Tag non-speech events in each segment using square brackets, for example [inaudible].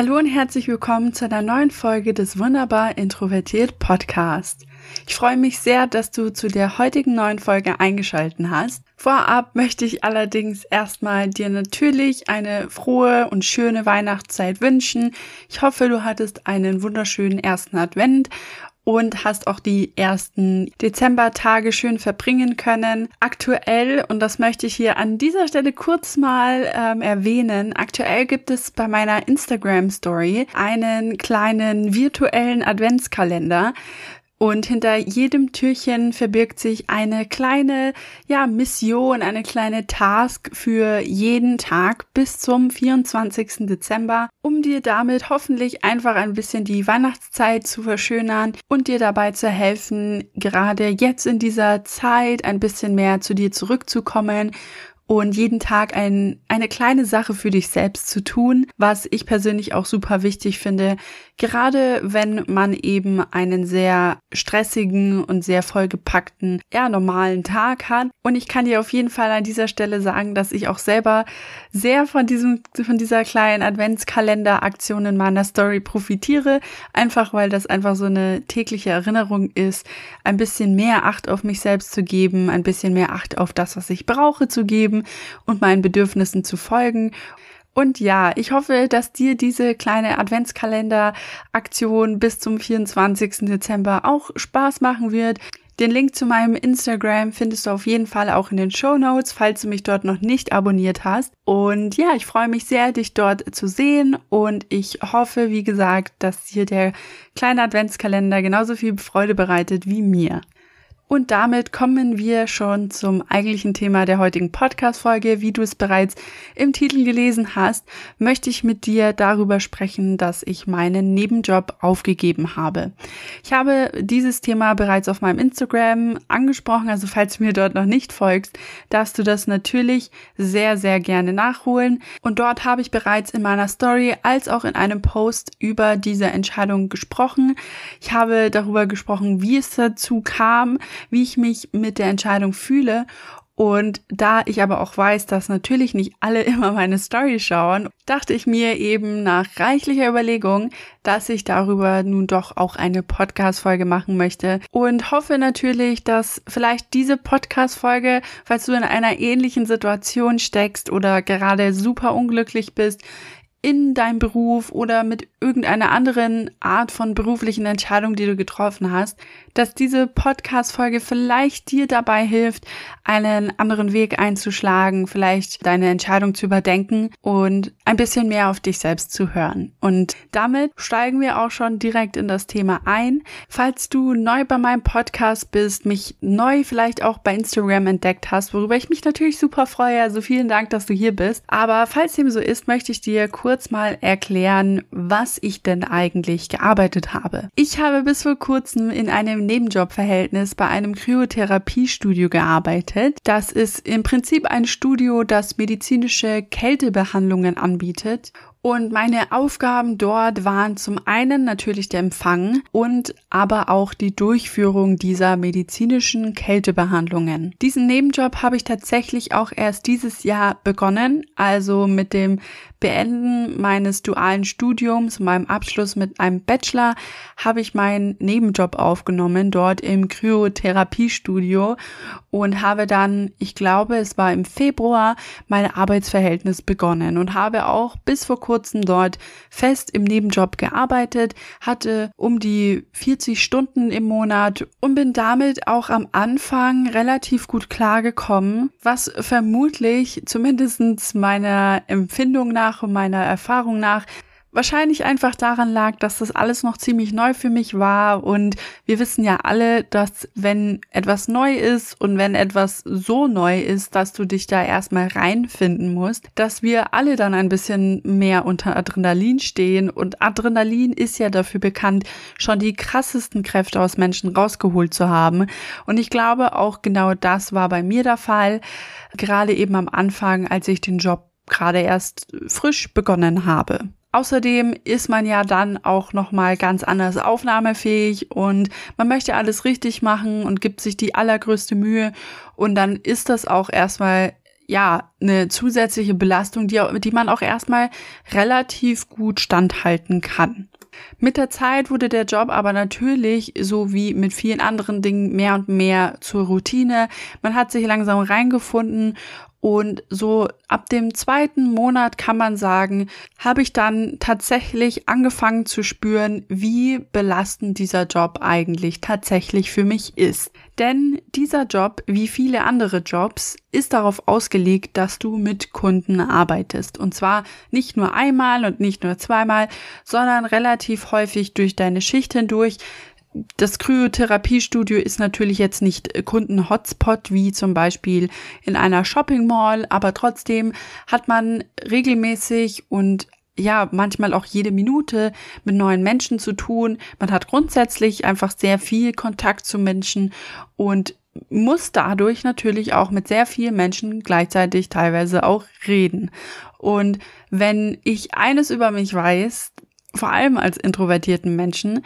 Hallo und herzlich willkommen zu einer neuen Folge des Wunderbar Introvertiert Podcast. Ich freue mich sehr, dass du zu der heutigen neuen Folge eingeschalten hast. Vorab möchte ich allerdings erstmal dir natürlich eine frohe und schöne Weihnachtszeit wünschen. Ich hoffe, du hattest einen wunderschönen ersten Advent und hast auch die ersten Dezembertage schön verbringen können. Aktuell, und das möchte ich hier an dieser Stelle kurz mal ähm, erwähnen, aktuell gibt es bei meiner Instagram Story einen kleinen virtuellen Adventskalender und hinter jedem Türchen verbirgt sich eine kleine, ja, Mission, eine kleine Task für jeden Tag bis zum 24. Dezember, um dir damit hoffentlich einfach ein bisschen die Weihnachtszeit zu verschönern und dir dabei zu helfen, gerade jetzt in dieser Zeit ein bisschen mehr zu dir zurückzukommen und jeden Tag ein, eine kleine Sache für dich selbst zu tun, was ich persönlich auch super wichtig finde, gerade wenn man eben einen sehr stressigen und sehr vollgepackten, eher normalen Tag hat. Und ich kann dir auf jeden Fall an dieser Stelle sagen, dass ich auch selber sehr von diesem, von dieser kleinen Adventskalender-Aktion in meiner Story profitiere, einfach weil das einfach so eine tägliche Erinnerung ist, ein bisschen mehr Acht auf mich selbst zu geben, ein bisschen mehr Acht auf das, was ich brauche zu geben und meinen Bedürfnissen zu folgen. Und ja, ich hoffe, dass dir diese kleine Adventskalender-Aktion bis zum 24. Dezember auch Spaß machen wird. Den Link zu meinem Instagram findest du auf jeden Fall auch in den Show Notes, falls du mich dort noch nicht abonniert hast. Und ja, ich freue mich sehr, dich dort zu sehen und ich hoffe, wie gesagt, dass dir der kleine Adventskalender genauso viel Freude bereitet wie mir. Und damit kommen wir schon zum eigentlichen Thema der heutigen Podcast-Folge. Wie du es bereits im Titel gelesen hast, möchte ich mit dir darüber sprechen, dass ich meinen Nebenjob aufgegeben habe. Ich habe dieses Thema bereits auf meinem Instagram angesprochen, also falls du mir dort noch nicht folgst, darfst du das natürlich sehr, sehr gerne nachholen. Und dort habe ich bereits in meiner Story als auch in einem Post über diese Entscheidung gesprochen. Ich habe darüber gesprochen, wie es dazu kam, wie ich mich mit der Entscheidung fühle. Und da ich aber auch weiß, dass natürlich nicht alle [laughs] immer meine Story schauen, dachte ich mir eben nach reichlicher Überlegung, dass ich darüber nun doch auch eine Podcast-Folge machen möchte und hoffe natürlich, dass vielleicht diese Podcast-Folge, falls du in einer ähnlichen Situation steckst oder gerade super unglücklich bist, in deinem Beruf oder mit irgendeiner anderen Art von beruflichen Entscheidung, die du getroffen hast, dass diese Podcast-Folge vielleicht dir dabei hilft, einen anderen Weg einzuschlagen, vielleicht deine Entscheidung zu überdenken und ein bisschen mehr auf dich selbst zu hören. Und damit steigen wir auch schon direkt in das Thema ein. Falls du neu bei meinem Podcast bist, mich neu vielleicht auch bei Instagram entdeckt hast, worüber ich mich natürlich super freue, also vielen Dank, dass du hier bist. Aber falls dem so ist, möchte ich dir kurz mal erklären, was ich denn eigentlich gearbeitet habe. Ich habe bis vor kurzem in einem Nebenjobverhältnis bei einem Kryotherapiestudio gearbeitet. Das ist im Prinzip ein Studio, das medizinische Kältebehandlungen anbietet und meine Aufgaben dort waren zum einen natürlich der Empfang und aber auch die Durchführung dieser medizinischen Kältebehandlungen. Diesen Nebenjob habe ich tatsächlich auch erst dieses Jahr begonnen, also mit dem Beenden meines dualen Studiums, meinem Abschluss mit einem Bachelor, habe ich meinen Nebenjob aufgenommen, dort im Kryotherapiestudio und habe dann, ich glaube, es war im Februar, mein Arbeitsverhältnis begonnen und habe auch bis vor kurzem dort fest im Nebenjob gearbeitet, hatte um die 40 Stunden im Monat und bin damit auch am Anfang relativ gut klargekommen, was vermutlich zumindestens meiner Empfindung nach nach und meiner Erfahrung nach. Wahrscheinlich einfach daran lag, dass das alles noch ziemlich neu für mich war. Und wir wissen ja alle, dass wenn etwas neu ist und wenn etwas so neu ist, dass du dich da erstmal reinfinden musst, dass wir alle dann ein bisschen mehr unter Adrenalin stehen. Und Adrenalin ist ja dafür bekannt, schon die krassesten Kräfte aus Menschen rausgeholt zu haben. Und ich glaube auch genau das war bei mir der Fall, gerade eben am Anfang, als ich den Job gerade erst frisch begonnen habe. Außerdem ist man ja dann auch noch mal ganz anders aufnahmefähig und man möchte alles richtig machen und gibt sich die allergrößte Mühe und dann ist das auch erstmal ja, eine zusätzliche Belastung, die, die man auch erstmal relativ gut standhalten kann. Mit der Zeit wurde der Job aber natürlich, so wie mit vielen anderen Dingen, mehr und mehr zur Routine. Man hat sich langsam reingefunden und so ab dem zweiten Monat kann man sagen, habe ich dann tatsächlich angefangen zu spüren, wie belastend dieser Job eigentlich tatsächlich für mich ist. Denn dieser Job, wie viele andere Jobs, ist darauf ausgelegt, dass du mit Kunden arbeitest. Und zwar nicht nur einmal und nicht nur zweimal, sondern relativ häufig durch deine Schicht hindurch, das Kryotherapiestudio ist natürlich jetzt nicht Kunden-Hotspot wie zum Beispiel in einer Shopping Mall, aber trotzdem hat man regelmäßig und ja, manchmal auch jede Minute mit neuen Menschen zu tun. Man hat grundsätzlich einfach sehr viel Kontakt zu Menschen und muss dadurch natürlich auch mit sehr vielen Menschen gleichzeitig teilweise auch reden. Und wenn ich eines über mich weiß, vor allem als introvertierten Menschen,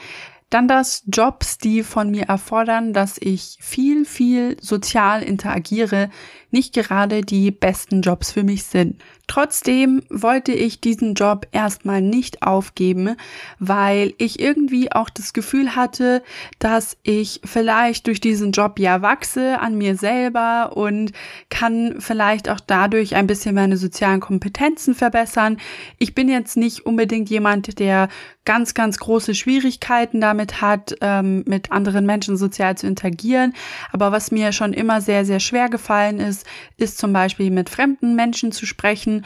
dann das Jobs, die von mir erfordern, dass ich viel, viel sozial interagiere, nicht gerade die besten Jobs für mich sind. Trotzdem wollte ich diesen Job erstmal nicht aufgeben, weil ich irgendwie auch das Gefühl hatte, dass ich vielleicht durch diesen Job ja wachse an mir selber und kann vielleicht auch dadurch ein bisschen meine sozialen Kompetenzen verbessern. Ich bin jetzt nicht unbedingt jemand, der ganz, ganz große Schwierigkeiten damit hat, ähm, mit anderen Menschen sozial zu interagieren. Aber was mir schon immer sehr, sehr schwer gefallen ist, ist, zum Beispiel mit fremden Menschen zu sprechen.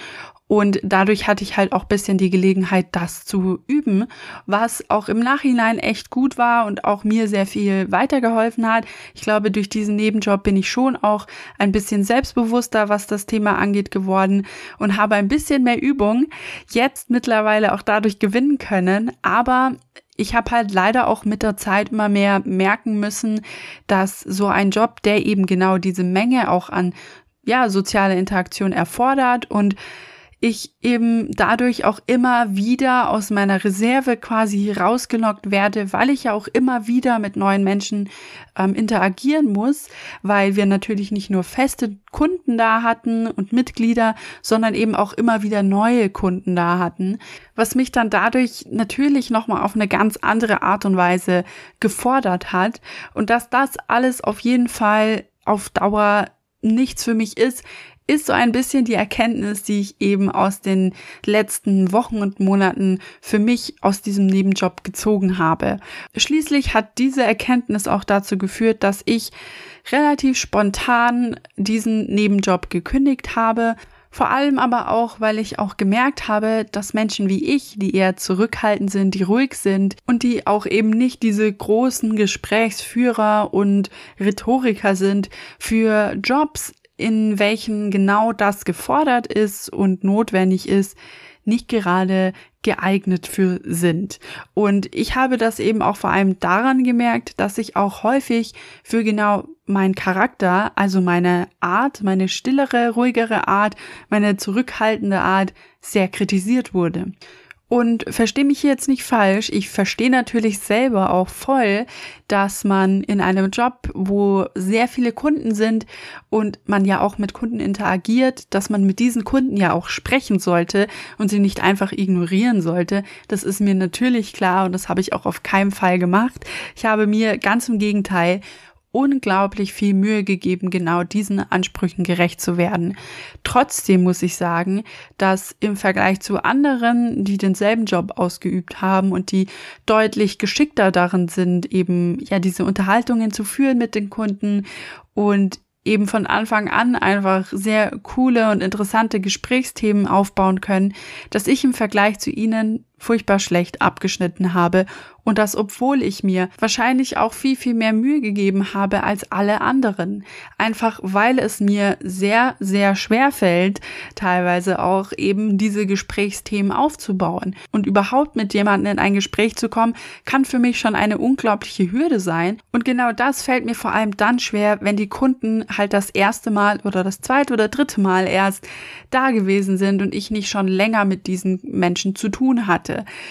Und dadurch hatte ich halt auch bisschen die Gelegenheit, das zu üben, was auch im Nachhinein echt gut war und auch mir sehr viel weitergeholfen hat. Ich glaube, durch diesen Nebenjob bin ich schon auch ein bisschen selbstbewusster, was das Thema angeht, geworden und habe ein bisschen mehr Übung jetzt mittlerweile auch dadurch gewinnen können. Aber ich habe halt leider auch mit der Zeit immer mehr merken müssen, dass so ein Job, der eben genau diese Menge auch an ja, soziale Interaktion erfordert und ich eben dadurch auch immer wieder aus meiner Reserve quasi rausgelockt werde, weil ich ja auch immer wieder mit neuen Menschen ähm, interagieren muss, weil wir natürlich nicht nur feste Kunden da hatten und Mitglieder, sondern eben auch immer wieder neue Kunden da hatten, was mich dann dadurch natürlich nochmal auf eine ganz andere Art und Weise gefordert hat. Und dass das alles auf jeden Fall auf Dauer nichts für mich ist, ist so ein bisschen die Erkenntnis, die ich eben aus den letzten Wochen und Monaten für mich aus diesem Nebenjob gezogen habe. Schließlich hat diese Erkenntnis auch dazu geführt, dass ich relativ spontan diesen Nebenjob gekündigt habe. Vor allem aber auch, weil ich auch gemerkt habe, dass Menschen wie ich, die eher zurückhaltend sind, die ruhig sind und die auch eben nicht diese großen Gesprächsführer und Rhetoriker sind, für Jobs in welchen genau das gefordert ist und notwendig ist, nicht gerade geeignet für sind. Und ich habe das eben auch vor allem daran gemerkt, dass ich auch häufig für genau meinen Charakter, also meine Art, meine stillere, ruhigere Art, meine zurückhaltende Art sehr kritisiert wurde. Und verstehe mich hier jetzt nicht falsch, ich verstehe natürlich selber auch voll, dass man in einem Job, wo sehr viele Kunden sind und man ja auch mit Kunden interagiert, dass man mit diesen Kunden ja auch sprechen sollte und sie nicht einfach ignorieren sollte. Das ist mir natürlich klar und das habe ich auch auf keinen Fall gemacht. Ich habe mir ganz im Gegenteil unglaublich viel Mühe gegeben, genau diesen Ansprüchen gerecht zu werden. Trotzdem muss ich sagen, dass im Vergleich zu anderen, die denselben Job ausgeübt haben und die deutlich geschickter darin sind, eben ja diese Unterhaltungen zu führen mit den Kunden und eben von Anfang an einfach sehr coole und interessante Gesprächsthemen aufbauen können, dass ich im Vergleich zu ihnen furchtbar schlecht abgeschnitten habe und das obwohl ich mir wahrscheinlich auch viel, viel mehr Mühe gegeben habe als alle anderen. Einfach weil es mir sehr, sehr schwer fällt, teilweise auch eben diese Gesprächsthemen aufzubauen. Und überhaupt mit jemandem in ein Gespräch zu kommen, kann für mich schon eine unglaubliche Hürde sein. Und genau das fällt mir vor allem dann schwer, wenn die Kunden halt das erste Mal oder das zweite oder dritte Mal erst da gewesen sind und ich nicht schon länger mit diesen Menschen zu tun hatte.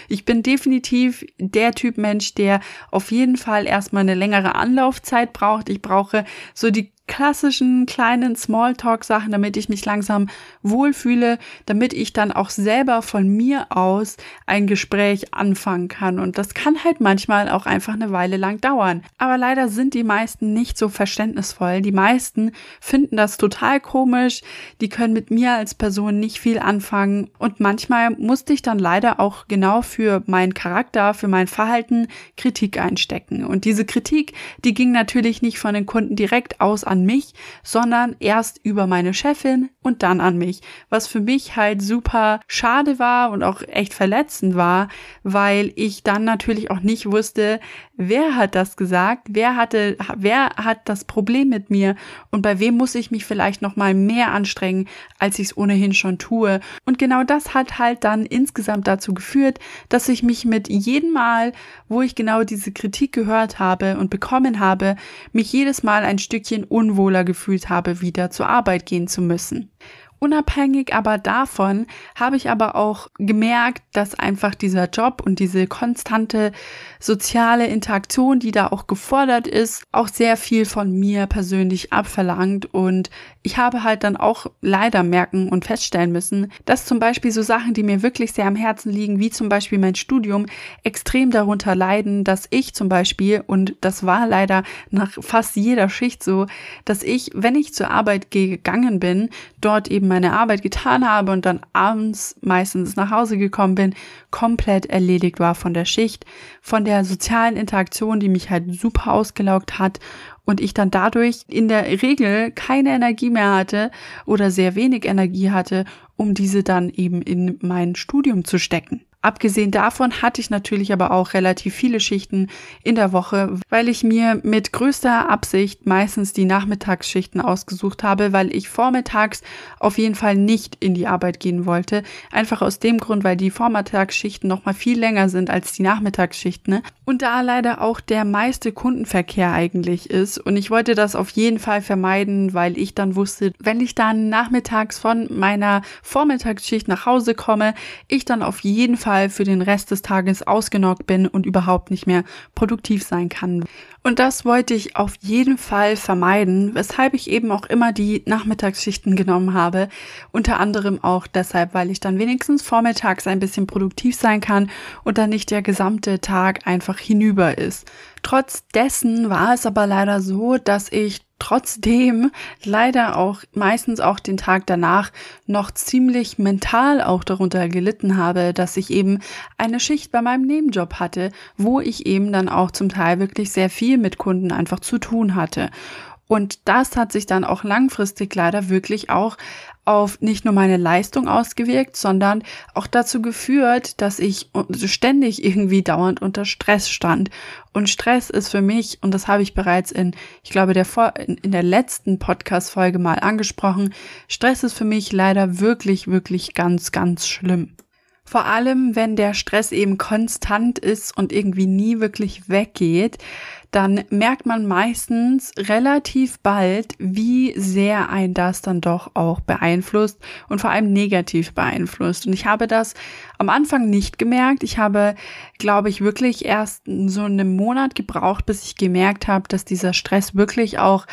Ich bin definitiv der Typ Mensch, der auf jeden Fall erstmal eine längere Anlaufzeit braucht. Ich brauche so die klassischen kleinen Smalltalk-Sachen, damit ich mich langsam wohlfühle, damit ich dann auch selber von mir aus ein Gespräch anfangen kann. Und das kann halt manchmal auch einfach eine Weile lang dauern. Aber leider sind die meisten nicht so verständnisvoll. Die meisten finden das total komisch. Die können mit mir als Person nicht viel anfangen. Und manchmal musste ich dann leider auch genau für meinen Charakter, für mein Verhalten Kritik einstecken. Und diese Kritik, die ging natürlich nicht von den Kunden direkt aus an an mich, sondern erst über meine Chefin und dann an mich, was für mich halt super schade war und auch echt verletzend war, weil ich dann natürlich auch nicht wusste, wer hat das gesagt, wer hatte, wer hat das Problem mit mir und bei wem muss ich mich vielleicht noch mal mehr anstrengen, als ich es ohnehin schon tue. Und genau das hat halt dann insgesamt dazu geführt, dass ich mich mit jedem Mal, wo ich genau diese Kritik gehört habe und bekommen habe, mich jedes Mal ein Stückchen unwohler gefühlt habe, wieder zur Arbeit gehen zu müssen. Unabhängig aber davon habe ich aber auch gemerkt, dass einfach dieser Job und diese konstante soziale Interaktion, die da auch gefordert ist, auch sehr viel von mir persönlich abverlangt. Und ich habe halt dann auch leider merken und feststellen müssen, dass zum Beispiel so Sachen, die mir wirklich sehr am Herzen liegen, wie zum Beispiel mein Studium, extrem darunter leiden, dass ich zum Beispiel, und das war leider nach fast jeder Schicht so, dass ich, wenn ich zur Arbeit gegangen bin, dort eben meine Arbeit getan habe und dann abends meistens nach Hause gekommen bin, komplett erledigt war von der Schicht, von der sozialen Interaktion, die mich halt super ausgelaugt hat und ich dann dadurch in der Regel keine Energie mehr hatte oder sehr wenig Energie hatte, um diese dann eben in mein Studium zu stecken. Abgesehen davon hatte ich natürlich aber auch relativ viele Schichten in der Woche, weil ich mir mit größter Absicht meistens die Nachmittagsschichten ausgesucht habe, weil ich vormittags auf jeden Fall nicht in die Arbeit gehen wollte. Einfach aus dem Grund, weil die Vormittagsschichten noch mal viel länger sind als die Nachmittagsschichten ne? und da leider auch der meiste Kundenverkehr eigentlich ist. Und ich wollte das auf jeden Fall vermeiden, weil ich dann wusste, wenn ich dann nachmittags von meiner Vormittagsschicht nach Hause komme, ich dann auf jeden Fall Fall für den Rest des Tages ausgenockt bin und überhaupt nicht mehr produktiv sein kann. Und das wollte ich auf jeden Fall vermeiden, weshalb ich eben auch immer die Nachmittagsschichten genommen habe. Unter anderem auch deshalb, weil ich dann wenigstens vormittags ein bisschen produktiv sein kann und dann nicht der gesamte Tag einfach hinüber ist. Trotz dessen war es aber leider so, dass ich trotzdem leider auch meistens auch den Tag danach noch ziemlich mental auch darunter gelitten habe, dass ich eben eine Schicht bei meinem Nebenjob hatte, wo ich eben dann auch zum Teil wirklich sehr viel mit Kunden einfach zu tun hatte. Und das hat sich dann auch langfristig leider wirklich auch auf nicht nur meine Leistung ausgewirkt, sondern auch dazu geführt, dass ich ständig irgendwie dauernd unter Stress stand. Und Stress ist für mich, und das habe ich bereits in, ich glaube, der Vor in der letzten Podcast-Folge mal angesprochen, Stress ist für mich leider wirklich, wirklich ganz, ganz schlimm. Vor allem, wenn der Stress eben konstant ist und irgendwie nie wirklich weggeht, dann merkt man meistens relativ bald, wie sehr ein das dann doch auch beeinflusst und vor allem negativ beeinflusst. Und ich habe das am Anfang nicht gemerkt. Ich habe, glaube ich, wirklich erst so einen Monat gebraucht, bis ich gemerkt habe, dass dieser Stress wirklich auch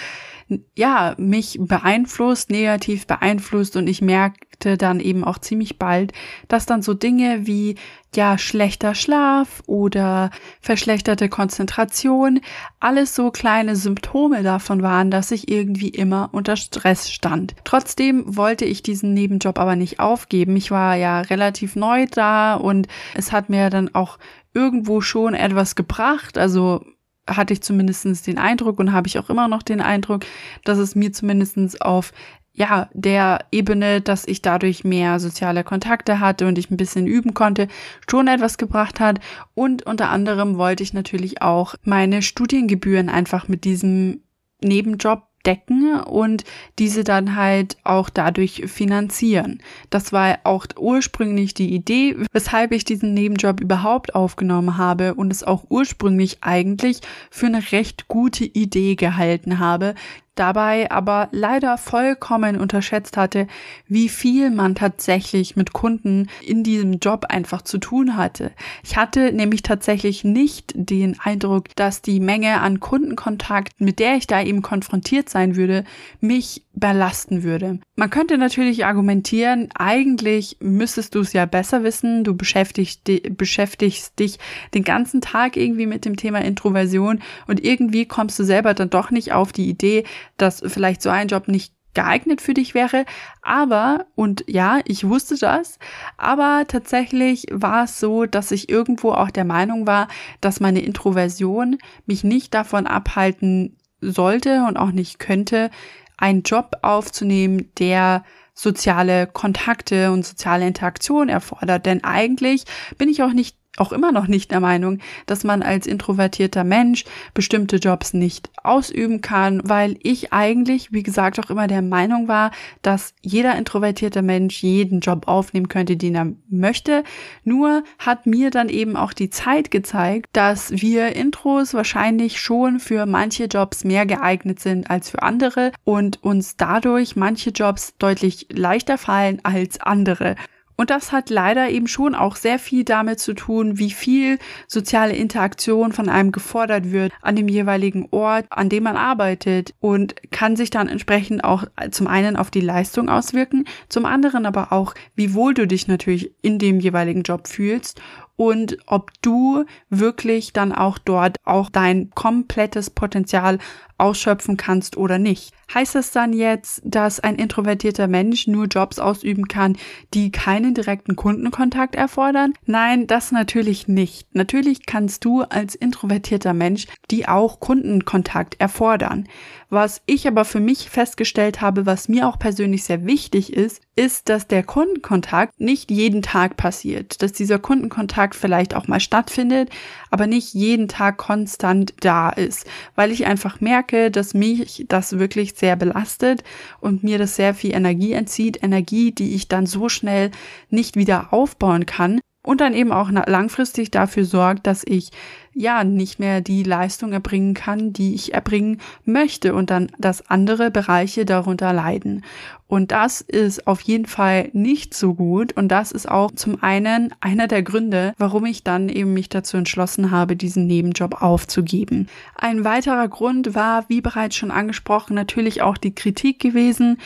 ja, mich beeinflusst, negativ beeinflusst und ich merkte dann eben auch ziemlich bald, dass dann so Dinge wie ja, schlechter Schlaf oder verschlechterte Konzentration, alles so kleine Symptome davon waren, dass ich irgendwie immer unter Stress stand. Trotzdem wollte ich diesen Nebenjob aber nicht aufgeben. Ich war ja relativ neu da und es hat mir dann auch irgendwo schon etwas gebracht. Also hatte ich zumindestens den Eindruck und habe ich auch immer noch den Eindruck, dass es mir zumindestens auf ja, der Ebene, dass ich dadurch mehr soziale Kontakte hatte und ich ein bisschen üben konnte, schon etwas gebracht hat. Und unter anderem wollte ich natürlich auch meine Studiengebühren einfach mit diesem Nebenjob decken und diese dann halt auch dadurch finanzieren. Das war auch ursprünglich die Idee, weshalb ich diesen Nebenjob überhaupt aufgenommen habe und es auch ursprünglich eigentlich für eine recht gute Idee gehalten habe. Dabei aber leider vollkommen unterschätzt hatte, wie viel man tatsächlich mit Kunden in diesem Job einfach zu tun hatte. Ich hatte nämlich tatsächlich nicht den Eindruck, dass die Menge an Kundenkontakt, mit der ich da eben konfrontiert sein würde, mich belasten würde. Man könnte natürlich argumentieren, eigentlich müsstest du es ja besser wissen, du beschäftigst, beschäftigst dich den ganzen Tag irgendwie mit dem Thema Introversion und irgendwie kommst du selber dann doch nicht auf die Idee, dass vielleicht so ein Job nicht geeignet für dich wäre. Aber, und ja, ich wusste das, aber tatsächlich war es so, dass ich irgendwo auch der Meinung war, dass meine Introversion mich nicht davon abhalten sollte und auch nicht könnte, einen Job aufzunehmen, der soziale Kontakte und soziale Interaktion erfordert. Denn eigentlich bin ich auch nicht auch immer noch nicht der Meinung, dass man als introvertierter Mensch bestimmte Jobs nicht ausüben kann, weil ich eigentlich, wie gesagt, auch immer der Meinung war, dass jeder introvertierte Mensch jeden Job aufnehmen könnte, den er möchte. Nur hat mir dann eben auch die Zeit gezeigt, dass wir Intros wahrscheinlich schon für manche Jobs mehr geeignet sind als für andere und uns dadurch manche Jobs deutlich leichter fallen als andere. Und das hat leider eben schon auch sehr viel damit zu tun, wie viel soziale Interaktion von einem gefordert wird an dem jeweiligen Ort, an dem man arbeitet und kann sich dann entsprechend auch zum einen auf die Leistung auswirken, zum anderen aber auch, wie wohl du dich natürlich in dem jeweiligen Job fühlst und ob du wirklich dann auch dort auch dein komplettes Potenzial ausschöpfen kannst oder nicht. Heißt das dann jetzt, dass ein introvertierter Mensch nur Jobs ausüben kann, die keinen direkten Kundenkontakt erfordern? Nein, das natürlich nicht. Natürlich kannst du als introvertierter Mensch die auch Kundenkontakt erfordern. Was ich aber für mich festgestellt habe, was mir auch persönlich sehr wichtig ist, ist, dass der Kundenkontakt nicht jeden Tag passiert, dass dieser Kundenkontakt vielleicht auch mal stattfindet, aber nicht jeden Tag konstant da ist, weil ich einfach merke, dass mich das wirklich sehr belastet und mir das sehr viel Energie entzieht, Energie, die ich dann so schnell nicht wieder aufbauen kann und dann eben auch langfristig dafür sorgt, dass ich ja nicht mehr die Leistung erbringen kann, die ich erbringen möchte und dann, dass andere Bereiche darunter leiden. Und das ist auf jeden Fall nicht so gut und das ist auch zum einen einer der Gründe, warum ich dann eben mich dazu entschlossen habe, diesen Nebenjob aufzugeben. Ein weiterer Grund war, wie bereits schon angesprochen, natürlich auch die Kritik gewesen,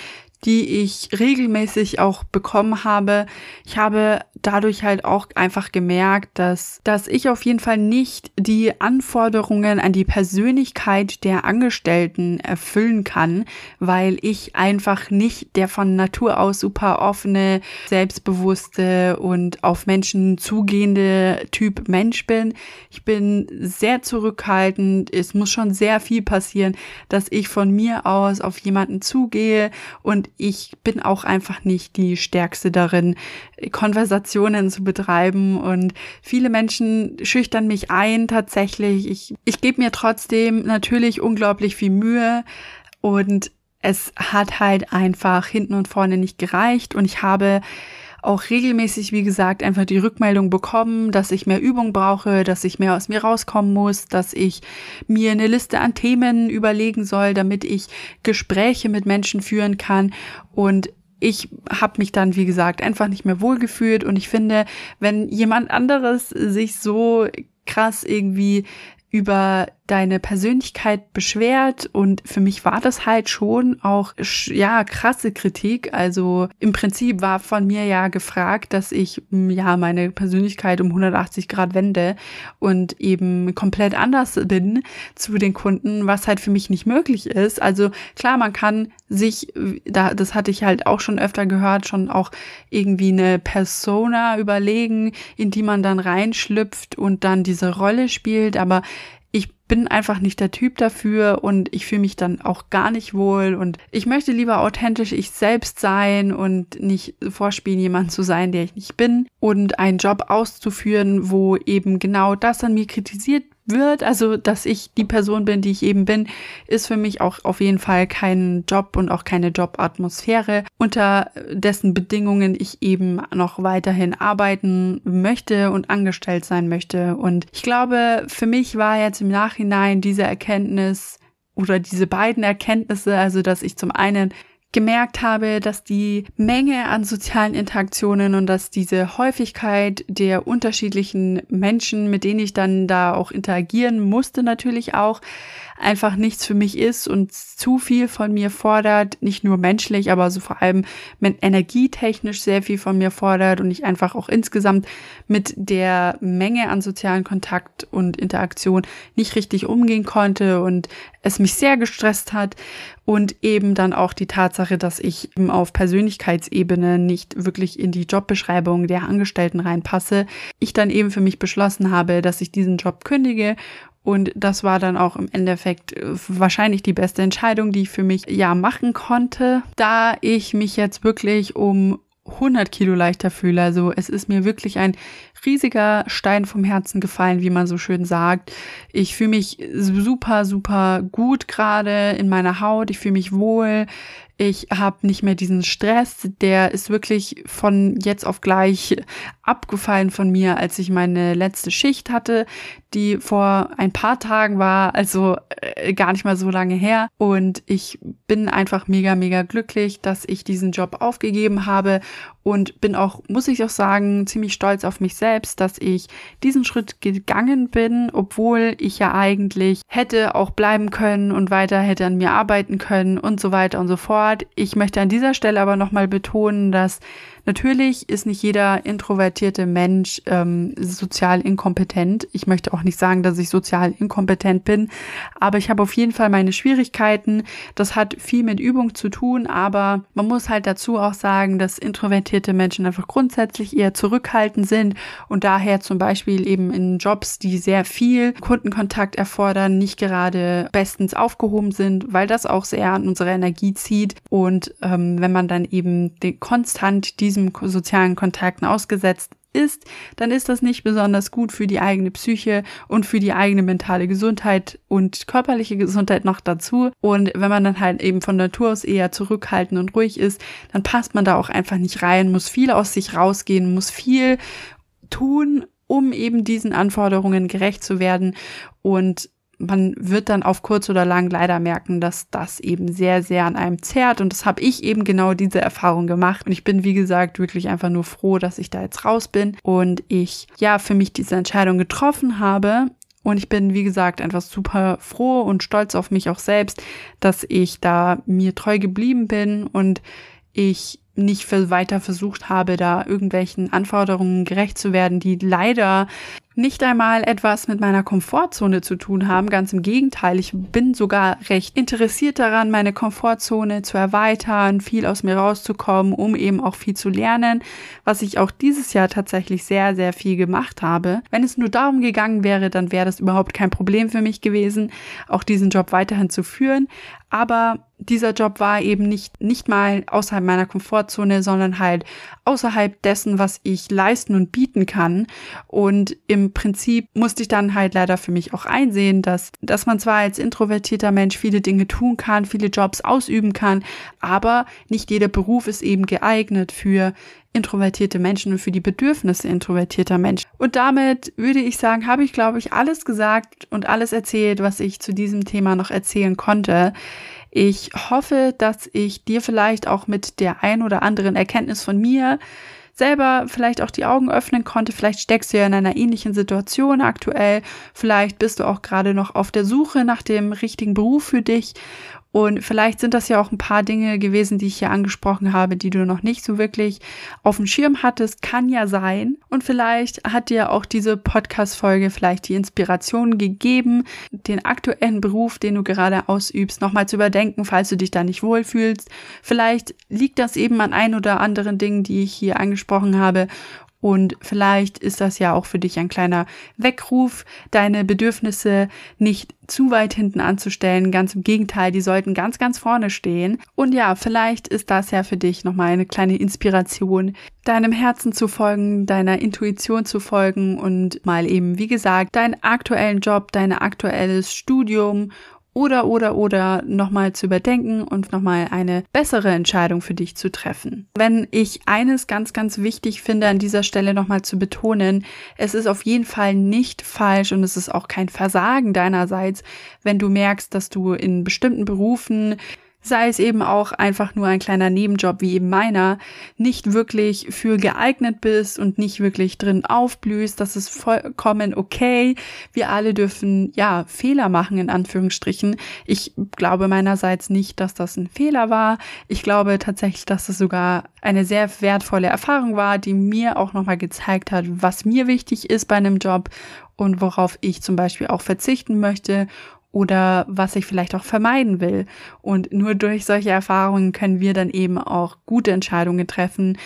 die ich regelmäßig auch bekommen habe. Ich habe dadurch halt auch einfach gemerkt, dass, dass ich auf jeden Fall nicht die Anforderungen an die Persönlichkeit der Angestellten erfüllen kann, weil ich einfach nicht der von Natur aus super offene, selbstbewusste und auf Menschen zugehende Typ Mensch bin. Ich bin sehr zurückhaltend. Es muss schon sehr viel passieren, dass ich von mir aus auf jemanden zugehe und ich bin auch einfach nicht die Stärkste darin, Konversationen zu betreiben. Und viele Menschen schüchtern mich ein tatsächlich. Ich, ich gebe mir trotzdem natürlich unglaublich viel Mühe. Und es hat halt einfach hinten und vorne nicht gereicht. Und ich habe auch regelmäßig, wie gesagt, einfach die Rückmeldung bekommen, dass ich mehr Übung brauche, dass ich mehr aus mir rauskommen muss, dass ich mir eine Liste an Themen überlegen soll, damit ich Gespräche mit Menschen führen kann. Und ich habe mich dann, wie gesagt, einfach nicht mehr wohlgefühlt. Und ich finde, wenn jemand anderes sich so krass irgendwie über deine Persönlichkeit beschwert und für mich war das halt schon auch ja krasse Kritik. Also im Prinzip war von mir ja gefragt, dass ich ja meine Persönlichkeit um 180 Grad wende und eben komplett anders bin zu den Kunden, was halt für mich nicht möglich ist. Also klar, man kann sich da das hatte ich halt auch schon öfter gehört, schon auch irgendwie eine Persona überlegen, in die man dann reinschlüpft und dann diese Rolle spielt, aber bin einfach nicht der Typ dafür und ich fühle mich dann auch gar nicht wohl und ich möchte lieber authentisch ich selbst sein und nicht vorspielen, jemand zu sein, der ich nicht bin und einen Job auszuführen, wo eben genau das an mir kritisiert wird, also dass ich die Person bin, die ich eben bin, ist für mich auch auf jeden Fall kein Job und auch keine Jobatmosphäre, unter dessen Bedingungen ich eben noch weiterhin arbeiten möchte und angestellt sein möchte. Und ich glaube, für mich war jetzt im Nachhinein diese Erkenntnis oder diese beiden Erkenntnisse, also dass ich zum einen gemerkt habe, dass die Menge an sozialen Interaktionen und dass diese Häufigkeit der unterschiedlichen Menschen, mit denen ich dann da auch interagieren musste, natürlich auch, einfach nichts für mich ist und zu viel von mir fordert, nicht nur menschlich, aber so vor allem energietechnisch sehr viel von mir fordert und ich einfach auch insgesamt mit der Menge an sozialen Kontakt und Interaktion nicht richtig umgehen konnte und es mich sehr gestresst hat und eben dann auch die Tatsache, dass ich auf Persönlichkeitsebene nicht wirklich in die Jobbeschreibung der Angestellten reinpasse, ich dann eben für mich beschlossen habe, dass ich diesen Job kündige und das war dann auch im Endeffekt äh, wahrscheinlich die beste Entscheidung, die ich für mich ja machen konnte, da ich mich jetzt wirklich um 100 Kilo leichter fühle. Also es ist mir wirklich ein riesiger Stein vom Herzen gefallen, wie man so schön sagt. Ich fühle mich super, super gut gerade in meiner Haut. Ich fühle mich wohl. Ich habe nicht mehr diesen Stress, der ist wirklich von jetzt auf gleich abgefallen von mir, als ich meine letzte Schicht hatte, die vor ein paar Tagen war, also äh, gar nicht mal so lange her. Und ich bin einfach mega, mega glücklich, dass ich diesen Job aufgegeben habe und bin auch, muss ich auch sagen, ziemlich stolz auf mich selbst, dass ich diesen Schritt gegangen bin, obwohl ich ja eigentlich hätte auch bleiben können und weiter hätte an mir arbeiten können und so weiter und so fort. Ich möchte an dieser Stelle aber nochmal betonen, dass Natürlich ist nicht jeder introvertierte Mensch ähm, sozial inkompetent. Ich möchte auch nicht sagen, dass ich sozial inkompetent bin, aber ich habe auf jeden Fall meine Schwierigkeiten. Das hat viel mit Übung zu tun, aber man muss halt dazu auch sagen, dass introvertierte Menschen einfach grundsätzlich eher zurückhaltend sind und daher zum Beispiel eben in Jobs, die sehr viel Kundenkontakt erfordern, nicht gerade bestens aufgehoben sind, weil das auch sehr an unsere Energie zieht. Und ähm, wenn man dann eben den, konstant diesen diesem sozialen Kontakten ausgesetzt ist, dann ist das nicht besonders gut für die eigene Psyche und für die eigene mentale Gesundheit und körperliche Gesundheit noch dazu. Und wenn man dann halt eben von Natur aus eher zurückhaltend und ruhig ist, dann passt man da auch einfach nicht rein, muss viel aus sich rausgehen, muss viel tun, um eben diesen Anforderungen gerecht zu werden. Und man wird dann auf kurz oder lang leider merken, dass das eben sehr, sehr an einem zerrt. Und das habe ich eben genau diese Erfahrung gemacht. Und ich bin, wie gesagt, wirklich einfach nur froh, dass ich da jetzt raus bin und ich ja für mich diese Entscheidung getroffen habe. Und ich bin, wie gesagt, einfach super froh und stolz auf mich auch selbst, dass ich da mir treu geblieben bin und ich nicht weiter versucht habe, da irgendwelchen Anforderungen gerecht zu werden, die leider nicht einmal etwas mit meiner Komfortzone zu tun haben. Ganz im Gegenteil, ich bin sogar recht interessiert daran, meine Komfortzone zu erweitern, viel aus mir rauszukommen, um eben auch viel zu lernen, was ich auch dieses Jahr tatsächlich sehr, sehr viel gemacht habe. Wenn es nur darum gegangen wäre, dann wäre das überhaupt kein Problem für mich gewesen, auch diesen Job weiterhin zu führen. Aber dieser Job war eben nicht, nicht mal außerhalb meiner Komfortzone, sondern halt außerhalb dessen, was ich leisten und bieten kann. Und im Prinzip musste ich dann halt leider für mich auch einsehen, dass, dass man zwar als introvertierter Mensch viele Dinge tun kann, viele Jobs ausüben kann, aber nicht jeder Beruf ist eben geeignet für introvertierte Menschen und für die Bedürfnisse introvertierter Menschen. Und damit würde ich sagen, habe ich, glaube ich, alles gesagt und alles erzählt, was ich zu diesem Thema noch erzählen konnte. Ich hoffe, dass ich dir vielleicht auch mit der ein oder anderen Erkenntnis von mir selber vielleicht auch die Augen öffnen konnte. Vielleicht steckst du ja in einer ähnlichen Situation aktuell. Vielleicht bist du auch gerade noch auf der Suche nach dem richtigen Beruf für dich und vielleicht sind das ja auch ein paar Dinge gewesen, die ich hier angesprochen habe, die du noch nicht so wirklich auf dem Schirm hattest. Kann ja sein. Und vielleicht hat dir auch diese Podcast-Folge vielleicht die Inspiration gegeben, den aktuellen Beruf, den du gerade ausübst, nochmal zu überdenken, falls du dich da nicht wohlfühlst. Vielleicht liegt das eben an ein oder anderen Dingen, die ich hier angesprochen habe. Und vielleicht ist das ja auch für dich ein kleiner Weckruf, deine Bedürfnisse nicht zu weit hinten anzustellen. Ganz im Gegenteil, die sollten ganz, ganz vorne stehen. Und ja, vielleicht ist das ja für dich nochmal eine kleine Inspiration, deinem Herzen zu folgen, deiner Intuition zu folgen und mal eben, wie gesagt, deinen aktuellen Job, dein aktuelles Studium oder oder oder nochmal zu überdenken und nochmal eine bessere Entscheidung für dich zu treffen. Wenn ich eines ganz, ganz wichtig finde, an dieser Stelle nochmal zu betonen, es ist auf jeden Fall nicht falsch und es ist auch kein Versagen deinerseits, wenn du merkst, dass du in bestimmten Berufen sei es eben auch einfach nur ein kleiner Nebenjob wie eben meiner, nicht wirklich für geeignet bist und nicht wirklich drin aufblühst, das ist vollkommen okay. Wir alle dürfen, ja, Fehler machen, in Anführungsstrichen. Ich glaube meinerseits nicht, dass das ein Fehler war. Ich glaube tatsächlich, dass es sogar eine sehr wertvolle Erfahrung war, die mir auch nochmal gezeigt hat, was mir wichtig ist bei einem Job und worauf ich zum Beispiel auch verzichten möchte oder was ich vielleicht auch vermeiden will. Und nur durch solche Erfahrungen können wir dann eben auch gute Entscheidungen treffen,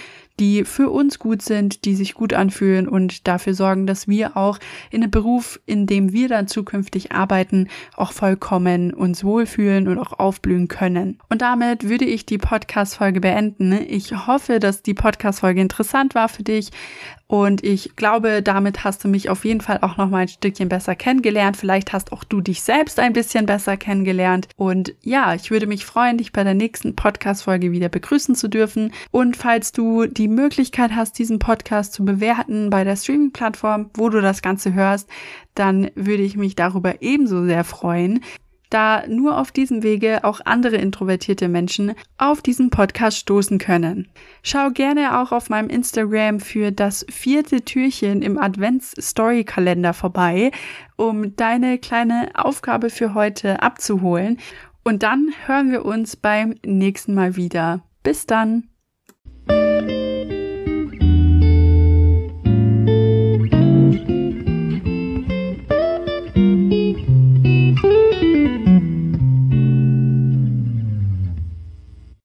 die für uns gut sind, die sich gut anfühlen und dafür sorgen, dass wir auch in einem Beruf, in dem wir dann zukünftig arbeiten, auch vollkommen uns wohlfühlen und auch aufblühen können. Und damit würde ich die Podcast-Folge beenden. Ich hoffe, dass die Podcast-Folge interessant war für dich. Und ich glaube, damit hast du mich auf jeden Fall auch noch mal ein Stückchen besser kennengelernt. Vielleicht hast auch du dich selbst ein bisschen besser kennengelernt. Und ja, ich würde mich freuen, dich bei der nächsten Podcast-Folge wieder begrüßen zu dürfen. Und falls du die Möglichkeit hast, diesen Podcast zu bewerten bei der Streaming-Plattform, wo du das Ganze hörst, dann würde ich mich darüber ebenso sehr freuen da nur auf diesem Wege auch andere introvertierte Menschen auf diesen Podcast stoßen können. Schau gerne auch auf meinem Instagram für das vierte Türchen im Advents-Story-Kalender vorbei, um deine kleine Aufgabe für heute abzuholen. Und dann hören wir uns beim nächsten Mal wieder. Bis dann!